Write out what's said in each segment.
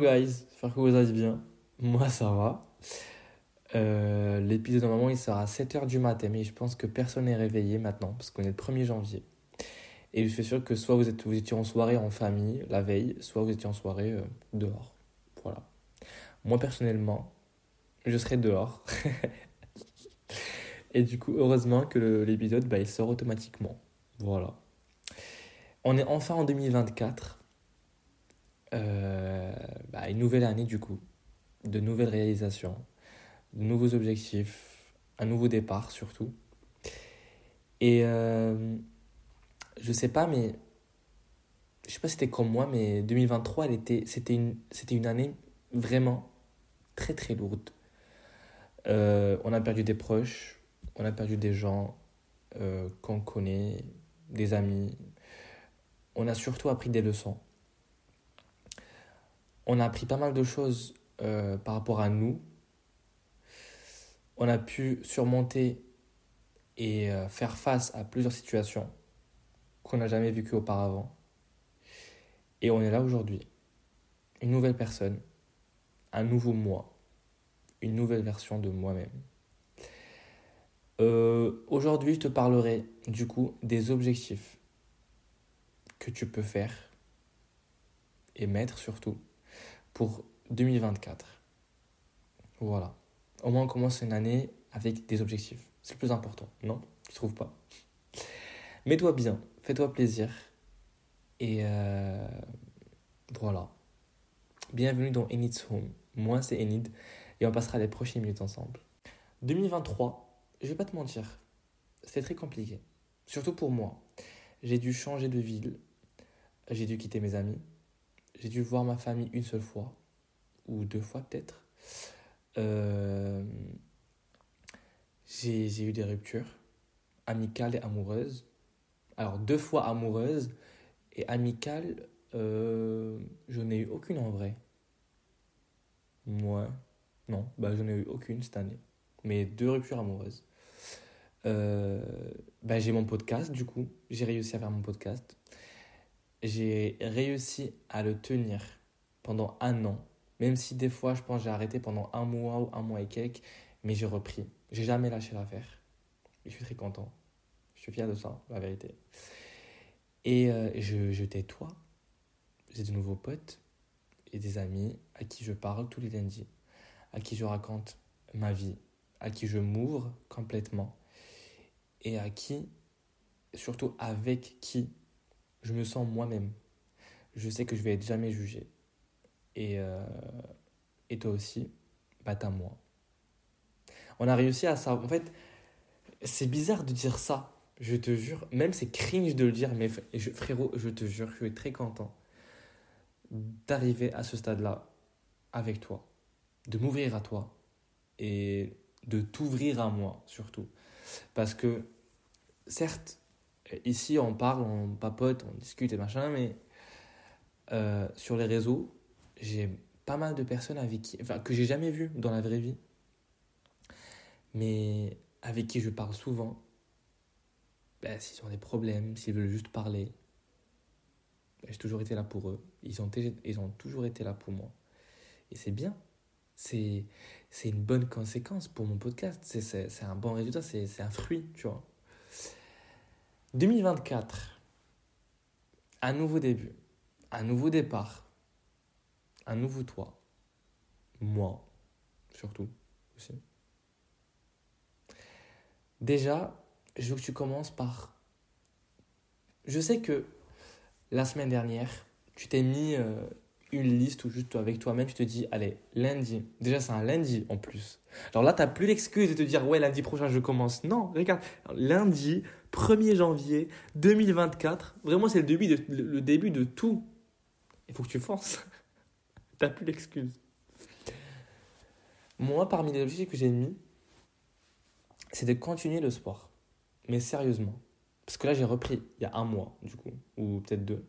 Hello guys, j'espère que vous allez bien. Moi ça va. Euh, L'épisode normalement il sera à 7h du matin, mais je pense que personne n'est réveillé maintenant parce qu'on est le 1er janvier. Et je suis sûr que soit vous, étiez en soirée en famille la veille, soit vous étiez en soirée euh, dehors. Voilà. Moi personnellement, je serai dehors. Et du coup, heureusement que l'épisode bah, il sort automatiquement. Voilà. On est enfin en 2024. Euh, bah, une nouvelle année du coup, de nouvelles réalisations, de nouveaux objectifs, un nouveau départ surtout. Et euh, je sais pas, mais je sais pas si c'était comme moi, mais 2023, elle était, c'était une, c'était une année vraiment très très lourde. Euh, on a perdu des proches, on a perdu des gens euh, qu'on connaît, des amis. On a surtout appris des leçons on a appris pas mal de choses euh, par rapport à nous. On a pu surmonter et euh, faire face à plusieurs situations qu'on n'a jamais vécues auparavant. Et on est là aujourd'hui. Une nouvelle personne, un nouveau moi, une nouvelle version de moi-même. Euh, aujourd'hui, je te parlerai du coup des objectifs que tu peux faire et mettre surtout pour 2024. Voilà. Au moins, on commence une année avec des objectifs. C'est le plus important, non? Tu trouves pas? Mets-toi bien, fais-toi plaisir. Et euh, voilà. Bienvenue dans Enid's Home. Moi, c'est Enid et on passera les prochaines minutes ensemble. 2023, je vais pas te mentir, c'était très compliqué. Surtout pour moi. J'ai dû changer de ville, j'ai dû quitter mes amis, j'ai dû voir ma famille une seule fois, ou deux fois peut-être. Euh, j'ai eu des ruptures amicales et amoureuses. Alors deux fois amoureuses et amicales, euh, je n'ai eu aucune en vrai. Moi, non, bah, je n'ai eu aucune cette année. Mais deux ruptures amoureuses. Euh, bah, j'ai mon podcast du coup, j'ai réussi à faire mon podcast j'ai réussi à le tenir pendant un an. Même si des fois, je pense j'ai arrêté pendant un mois ou un mois et quelques, mais j'ai repris. J'ai jamais lâché l'affaire. Je suis très content. Je suis fier de ça, la vérité. Et euh, je, je toi J'ai de nouveaux potes et des amis à qui je parle tous les lundis, à qui je raconte ma vie, à qui je m'ouvre complètement et à qui, surtout avec qui je me sens moi-même. Je sais que je vais être jamais jugé. Et, euh, et toi aussi, bah t'as moi. On a réussi à ça. En fait, c'est bizarre de dire ça, je te jure. Même c'est cringe de le dire, mais frérot, je te jure, je suis très content d'arriver à ce stade-là avec toi, de m'ouvrir à toi et de t'ouvrir à moi surtout. Parce que, certes, ici, on parle, on papote, on discute et machin, mais euh, sur les réseaux, j'ai pas mal de personnes avec qui, enfin, que j'ai jamais vues dans la vraie vie, mais avec qui je parle souvent. Ben, s'ils ont des problèmes, s'ils veulent juste parler, ben, j'ai toujours été là pour eux. Ils ont, ils ont toujours été là pour moi. Et c'est bien. C'est une bonne conséquence pour mon podcast. C'est un bon résultat, c'est un fruit, tu vois. 2024, un nouveau début, un nouveau départ, un nouveau toi. Moi, surtout aussi. Déjà, je veux que tu commences par... Je sais que la semaine dernière, tu t'es mis euh, une liste ou juste avec toi-même, tu te dis, allez, lundi. Déjà, c'est un lundi en plus. Alors là, tu n'as plus l'excuse de te dire, ouais, lundi prochain, je commence. Non, regarde, lundi, 1er janvier 2024, vraiment, c'est le début de, le début de tout. Il faut que tu fonces. tu n'as plus l'excuse. Moi, parmi les objectifs que j'ai mis, c'est de continuer le sport. Mais sérieusement. Parce que là, j'ai repris il y a un mois, du coup, ou peut-être deux.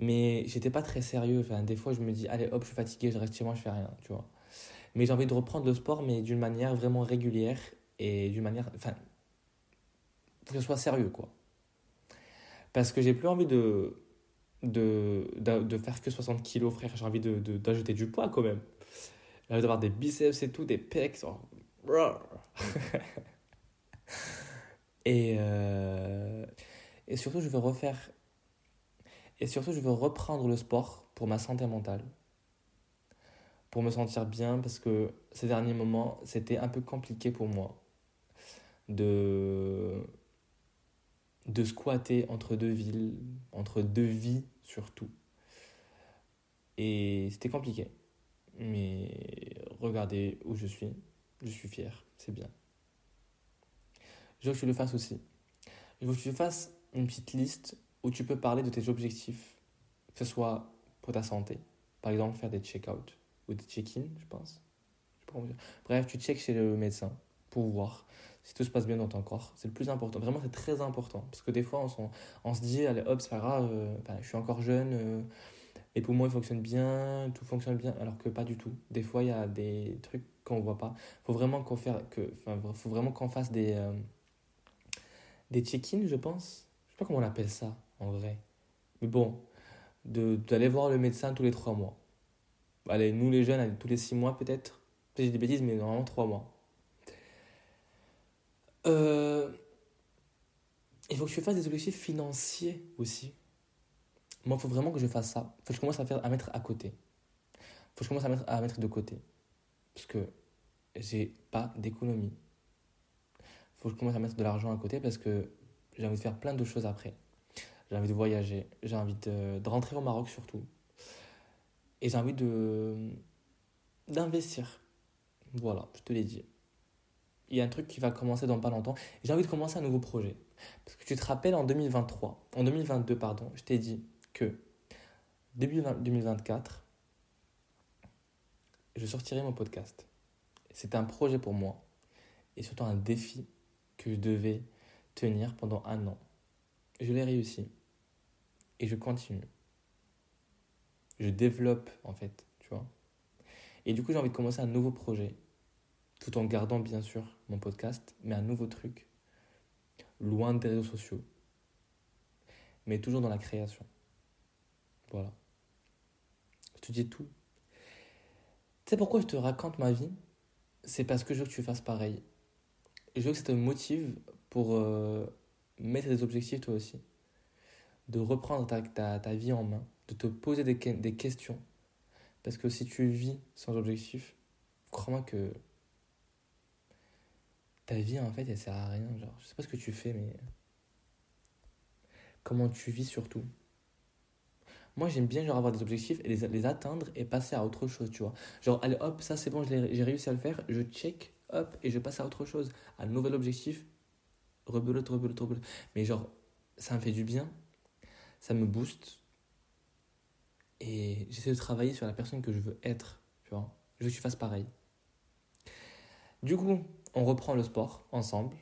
Mais j'étais pas très sérieux. Enfin, des fois, je me dis, allez, hop, je suis fatigué, je reste chez moi, je fais rien, tu vois. Mais j'ai envie de reprendre le sport, mais d'une manière vraiment régulière et d'une manière. Enfin, que ce soit sérieux, quoi. Parce que j'ai plus envie de, de, de, faire que 60 kilos, frère. J'ai envie d'ajouter de, d'ajouter du poids quand même. J'ai envie d'avoir des biceps et tout, des pecs. et, euh, et surtout, je veux refaire. Et surtout, je veux reprendre le sport pour ma santé mentale. Pour me sentir bien, parce que ces derniers moments, c'était un peu compliqué pour moi de de squatter entre deux villes, entre deux vies surtout. Et c'était compliqué. Mais regardez où je suis. Je suis fier. C'est bien. Je veux que tu le fasses aussi. Je veux que tu fasses une petite liste où tu peux parler de tes objectifs, que ce soit pour ta santé. Par exemple, faire des check-out ou des check-in, je pense. Bref, tu check chez le médecin pour voir si tout se passe bien dans ton corps. C'est le plus important. Vraiment, c'est très important. Parce que des fois, on, se dit, allez, hop, c'est pas grave, euh, je suis encore jeune, euh, les poumons ils fonctionnent bien, tout fonctionne bien, alors que pas du tout. Des fois, il y a des trucs qu'on voit pas. Faut faut vraiment qu'on fasse des, euh, des check-ins, je pense. Je sais pas comment on appelle ça, en vrai. Mais bon, d'aller voir le médecin tous les trois mois. Allez, nous les jeunes, tous les six mois peut-être. J'ai des bêtises, mais normalement trois mois. Euh, il faut que je fasse des objectifs financiers aussi. Moi, il faut vraiment que je fasse ça. Il faut que je commence à, faire, à mettre à côté. Il faut que je commence à mettre, à mettre de côté. Parce que j'ai pas d'économie. Il faut que je commence à mettre de l'argent à côté parce que j'ai envie de faire plein de choses après. J'ai envie de voyager. J'ai envie de, rentrer au Maroc surtout. Et j'ai envie de d'investir. Voilà, je te l'ai dit il y a un truc qui va commencer dans pas longtemps. J'ai envie de commencer un nouveau projet. Parce que tu te rappelles, en 2023, en 2022, pardon, je t'ai dit que début 2024, je sortirai mon podcast. C'était un projet pour moi et surtout un défi que je devais tenir pendant un an. Je l'ai réussi et je continue. Je développe en fait, tu vois. Et du coup, j'ai envie de commencer un nouveau projet tout en gardant bien sûr mon podcast, mais un nouveau truc, loin des réseaux sociaux, mais toujours dans la création. Voilà. Je te dis tout. Tu sais pourquoi je te raconte ma vie? C'est parce que je veux que tu fasses pareil. Je veux que ça te motive pour euh, mettre des objectifs toi aussi. De reprendre ta, ta, ta, vie en main, de te poser des, des questions. Parce que si tu vis sans objectif, crois-moi que ta vie, en fait, elle sert à rien. Genre, je sais pas ce que tu fais, mais. Comment tu vis surtout. Moi, j'aime bien genre avoir des objectifs et les, les, atteindre et passer à autre chose, tu vois. Genre, allez, hop, ça c'est bon, j'ai réussi à le faire, je check, hop, et je passe à autre chose. Un nouvel objectif, rebelote, rebelote, rebelote. Mais genre, ça me fait du bien, ça me booste. Et j'essaie de travailler sur la personne que je veux être. Je veux que tu fasses pareil. Du coup, on reprend le sport ensemble.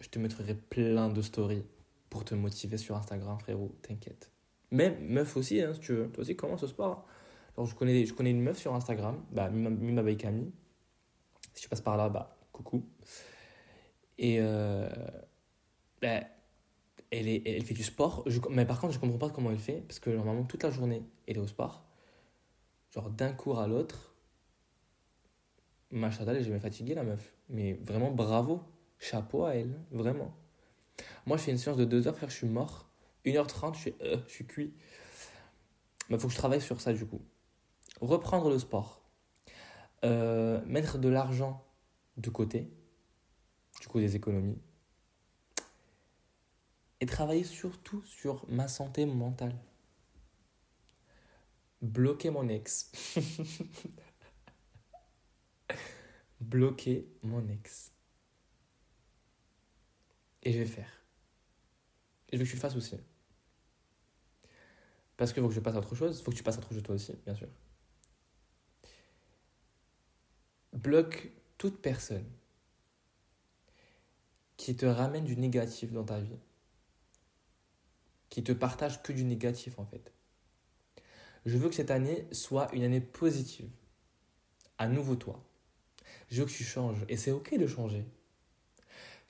Je te mettrai plein de stories pour te motiver sur Instagram, frérot, t'inquiète. Même meuf aussi, hein, si tu veux. Toi aussi, commence ce sport. Alors, je connais, je une meuf sur Instagram, bah, Mima Baikami. Si tu passes par là, bah, coucou. Et euh, bah, elle, fait du sport. mais par contre, je comprends pas comment elle fait, parce que normalement, toute la journée, elle est au sport. Genre, d'un cours à l'autre, Machadal, elle est jamais fatiguée, la meuf. Mais vraiment, bravo. Chapeau à elle, vraiment. Moi, je fais une séance de 2 heures, frère, je suis mort. 1h30, je suis, euh, je suis cuit. Mais faut que je travaille sur ça, du coup. Reprendre le sport. Euh, mettre de l'argent de côté. Du coup, des économies. Et travailler surtout sur ma santé mentale. Bloquer mon ex. bloquer mon ex. Et je vais faire. Et je veux que tu le fasses aussi. Parce qu'il faut que je passe à autre chose. Il faut que tu passes à autre chose toi aussi, bien sûr. Bloque toute personne qui te ramène du négatif dans ta vie. Qui te partage que du négatif en fait. Je veux que cette année soit une année positive. À nouveau toi. Je veux que tu changes. Et c'est OK de changer.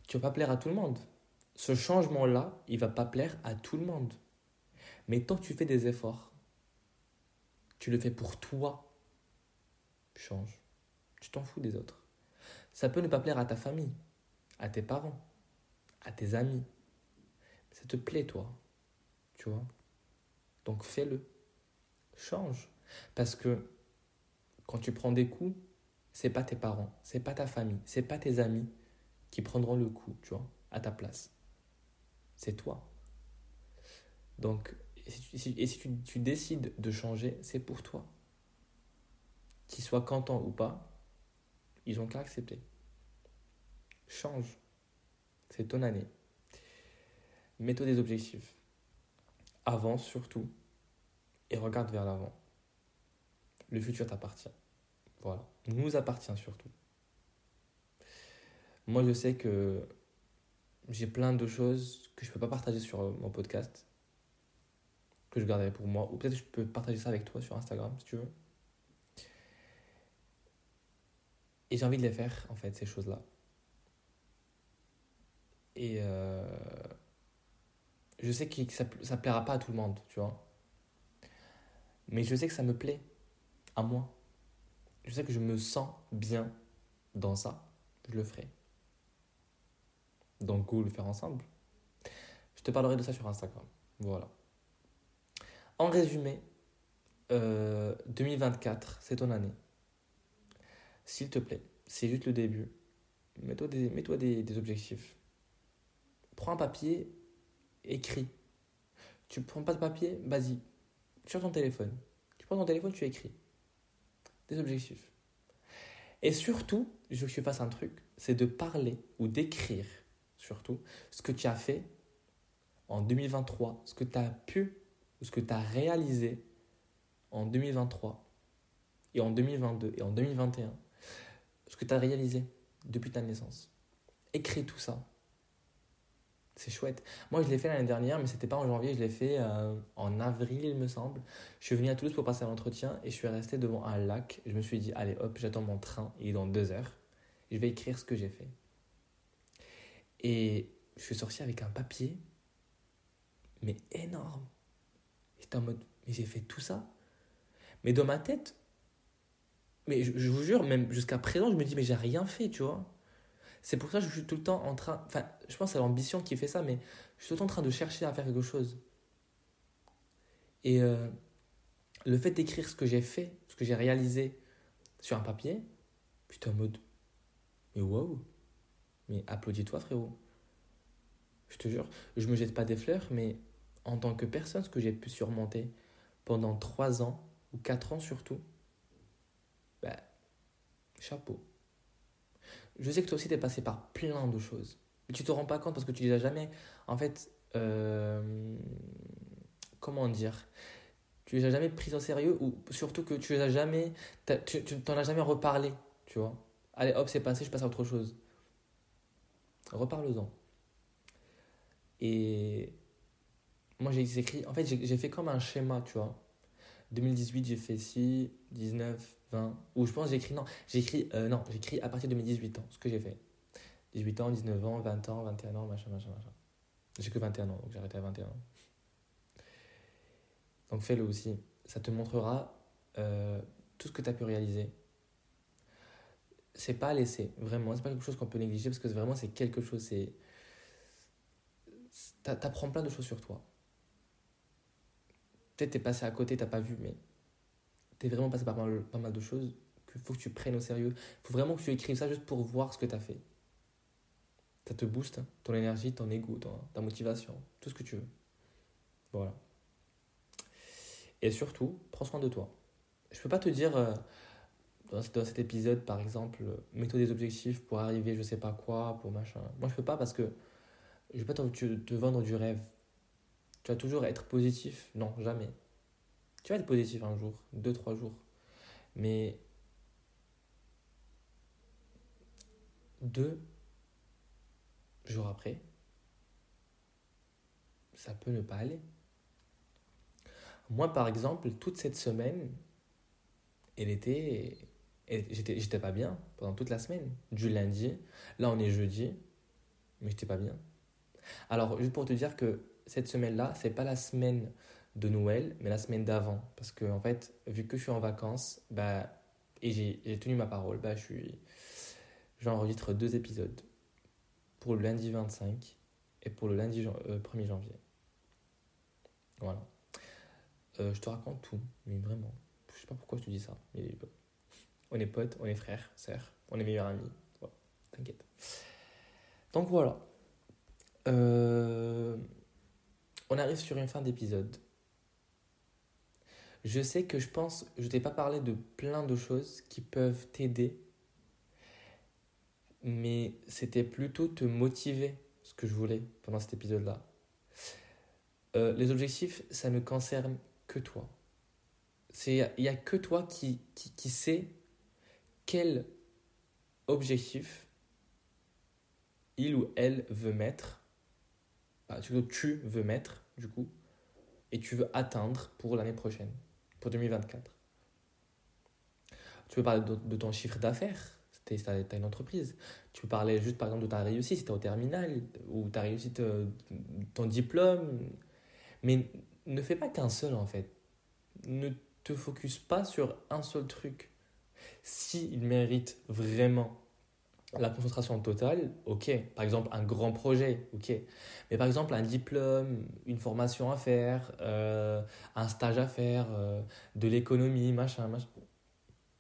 Tu vas pas plaire à tout le monde. Ce changement-là, il va pas plaire à tout le monde. Mais tant que tu fais des efforts, tu le fais pour toi, change. Tu t'en fous des autres. Ça peut ne pas plaire à ta famille, à tes parents, à tes amis. Ça te plaît, toi. Donc fais-le. Change. Parce que quand tu prends des coups, c'est pas tes parents, c'est pas ta famille, c'est pas tes amis qui prendront le coup, tu vois, à ta place. C'est toi. Donc, et si, tu, tu, décides de changer, c'est pour toi. Qu'ils soient contents ou pas, ils ont qu'à accepter. Change. C'est ton année. Mets-toi des objectifs. Avance surtout et regarde vers l'avant. Le futur t'appartient. Voilà. Nous appartient surtout. Moi, je sais que j'ai plein de choses que je ne peux pas partager sur mon podcast, que je garderai pour moi, ou peut-être je peux partager ça avec toi sur Instagram, si tu veux. Et j'ai envie de les faire, en fait, ces choses-là. Et euh, je sais que ça plaira pas à tout le monde, tu vois. Mais je sais que ça me plaît, à moi. Je sais que je me sens bien dans ça. Je le ferai. Donc, go le faire ensemble. Je te parlerai de ça sur Instagram. Voilà. En résumé, 2024, euh, c'est ton année. S'il te plaît, c'est juste le début. Mets-toi des, mets des, des objectifs. Prends un papier, écris. Tu prends pas de papier, vas-y. Sur ton téléphone. Tu prends ton téléphone, tu écris. Des objectifs. Et surtout, je veux que tu fasses un truc, c'est de parler ou d'écrire surtout, ce que tu as fait en 2023, ce que tu as pu ou ce que tu as réalisé en 2023 et en 2022 et en 2021, ce que tu as réalisé depuis ta naissance. Écris tout ça. C'est chouette. Moi, je l'ai fait l'année dernière, mais c'était pas en janvier, je l'ai fait euh, en avril, il me semble. Je suis venu à Toulouse pour passer l'entretien et je suis resté devant un lac. Je me suis dit, allez hop, j'attends mon train, il est dans deux heures. Je vais écrire ce que j'ai fait. Et je suis sorti avec un papier, mais énorme. J'étais en mode, mais j'ai fait tout ça. Mais dans ma tête, mais je, vous jure, même jusqu'à présent, je me dis, mais j'ai rien fait, tu vois. C'est pour ça que je suis tout le temps en train. Enfin, je pense c'est l'ambition qui fait ça, mais je suis tout le temps en train de chercher à faire quelque chose. Et euh, le fait d'écrire ce que j'ai fait, ce que j'ai réalisé sur un papier, j'étais en mode, mais waouh, mais applaudis-toi, frérot. Je te jure, je me jette pas des fleurs, mais en tant que personne, ce que j'ai pu surmonter pendant 3 ans, ou 4 ans surtout, bah, chapeau. Je sais que toi aussi, tu es passé par plein de choses. Mais tu te rends pas compte parce que tu les as jamais. En fait, euh, comment dire? Tu les as jamais pris au sérieux ou surtout que tu les as jamais. Tu t'en as jamais reparlé, tu vois? Allez, hop, c'est passé, je passe à autre chose. Reparle-en. Et moi, j'ai écrit. En fait, j'ai fait comme un schéma, tu vois? 2018, j'ai fait 6, 19, 20. Ou je pense, j'ai écrit. Non, j'ai écrit. Euh, non, j'ai écrit à partir de mes 18 ans, ce que j'ai fait. 18 ans, 19 ans, 20 ans, 21 ans, machin, machin, machin. J'ai que 21 ans, donc j'ai arrêté à 21 ans. Donc fais-le aussi. Ça te montrera euh, tout ce que tu as pu réaliser, c'est pas à laisser, vraiment. C'est pas quelque chose qu'on peut négliger parce que vraiment, c'est quelque chose. C'est. T'apprends plein de choses sur toi. Peut-être t'es passé à côté, t'as pas vu, mais t'es vraiment passé par pas mal, de choses qu'il faut que tu prennes au sérieux. Il faut vraiment que tu écrives ça juste pour voir ce que t'as fait. Ça te booste, hein. ton énergie, ton ego, ta motivation, tout ce que tu veux. Voilà. Et surtout, prends soin de toi. Je peux pas te dire. Euh, dans, cet épisode, par exemple, mets-toi des objectifs pour arriver je sais pas quoi, pour machin. Moi, je peux pas parce que je vais pas te, vendre du rêve. Tu vas toujours être positif? Non, jamais. Tu vas être positif un jour, deux, trois jours. Mais deux jours après, ça peut ne pas aller. Moi, par exemple, toute cette semaine, elle était j'étais pas bien pendant toute la semaine. Du lundi, là on est jeudi, mais j'étais pas bien. Alors, juste pour te dire que cette semaine-là, c'est pas la semaine de Noël, mais la semaine d'avant. Parce que, en fait, vu que je suis en vacances, bah, et j'ai tenu ma parole, bah, je suis. J'enregistre deux épisodes. Pour le lundi 25 et pour le lundi 1er euh, janvier. Voilà. Euh, je te raconte tout, mais vraiment. Je sais pas pourquoi je te dis ça. Mais on est potes, on est frères, sœurs, on est meilleurs amis. T'inquiète. Donc voilà. Euh, on arrive sur une fin d'épisode. Je sais que je pense, je t'ai pas parlé de plein de choses qui peuvent t'aider, mais c'était plutôt te motiver ce que je voulais pendant cet épisode-là. Euh, les objectifs, ça ne concerne que toi. Il n'y a, que toi qui, qui, sait quel objectif il ou elle veut mettre, bah, tu veux mettre, du coup, et tu veux atteindre pour l'année prochaine, pour 2024. Tu peux parler de, ton chiffre d'affaires, si tu as une entreprise. Tu peux parler juste, par exemple, de ta réussite, si tu es au terminal, ou ta réussite, ton diplôme. Mais ne fais pas qu'un seul, en fait. Ne te focus pas sur un seul truc. S'il mérite vraiment la concentration totale, ok. Par exemple, un grand projet, ok. Mais par exemple, un diplôme, une formation à faire, euh, un stage à faire, euh, de l'économie, machin, machin.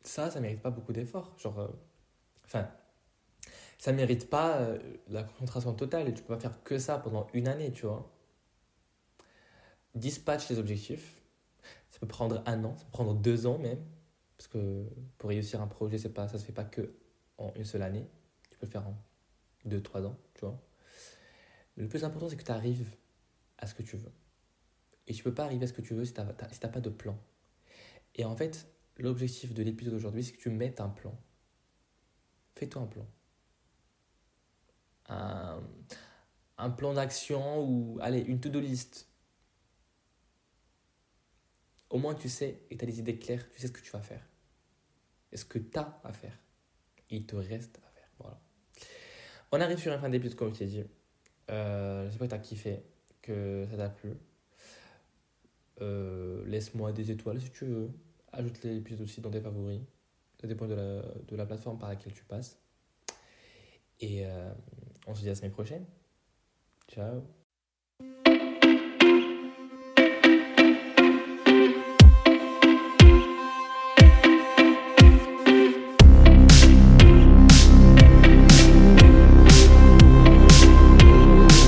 Ça, ça mérite pas beaucoup d'efforts. Genre, euh, enfin, ça mérite pas la concentration totale. Tu peux pas faire que ça pendant une année, tu vois. Dispatch les objectifs. Ça peut prendre un an, ça peut prendre deux ans même. Parce que pour réussir un projet, c'est pas, ça se fait pas que en une seule année. Tu peux le faire en 2-3 ans, tu vois. le plus important, c'est que tu arrives à ce que tu veux. Et tu peux pas arriver à ce que tu veux si tu n'as pas de plan. Et en fait, l'objectif de l'épisode d'aujourd'hui, c'est que tu mettes un plan. Fais-toi un plan. Un, plan d'action ou, allez, une to-do list. Au moins, tu sais et tu as des idées claires, tu sais ce que tu vas faire. Et ce que tu as à faire. il te reste à. On arrive sur une fin d'épisode, comme je t'ai dit. Euh, J'espère que tu as kiffé, que ça t'a plu. Euh, laisse-moi des étoiles si tu veux. Ajoute l'épisode aussi dans tes favoris. Ça dépend de la, de la plateforme par laquelle tu passes. Et euh, on se dit à la semaine prochaine. Ciao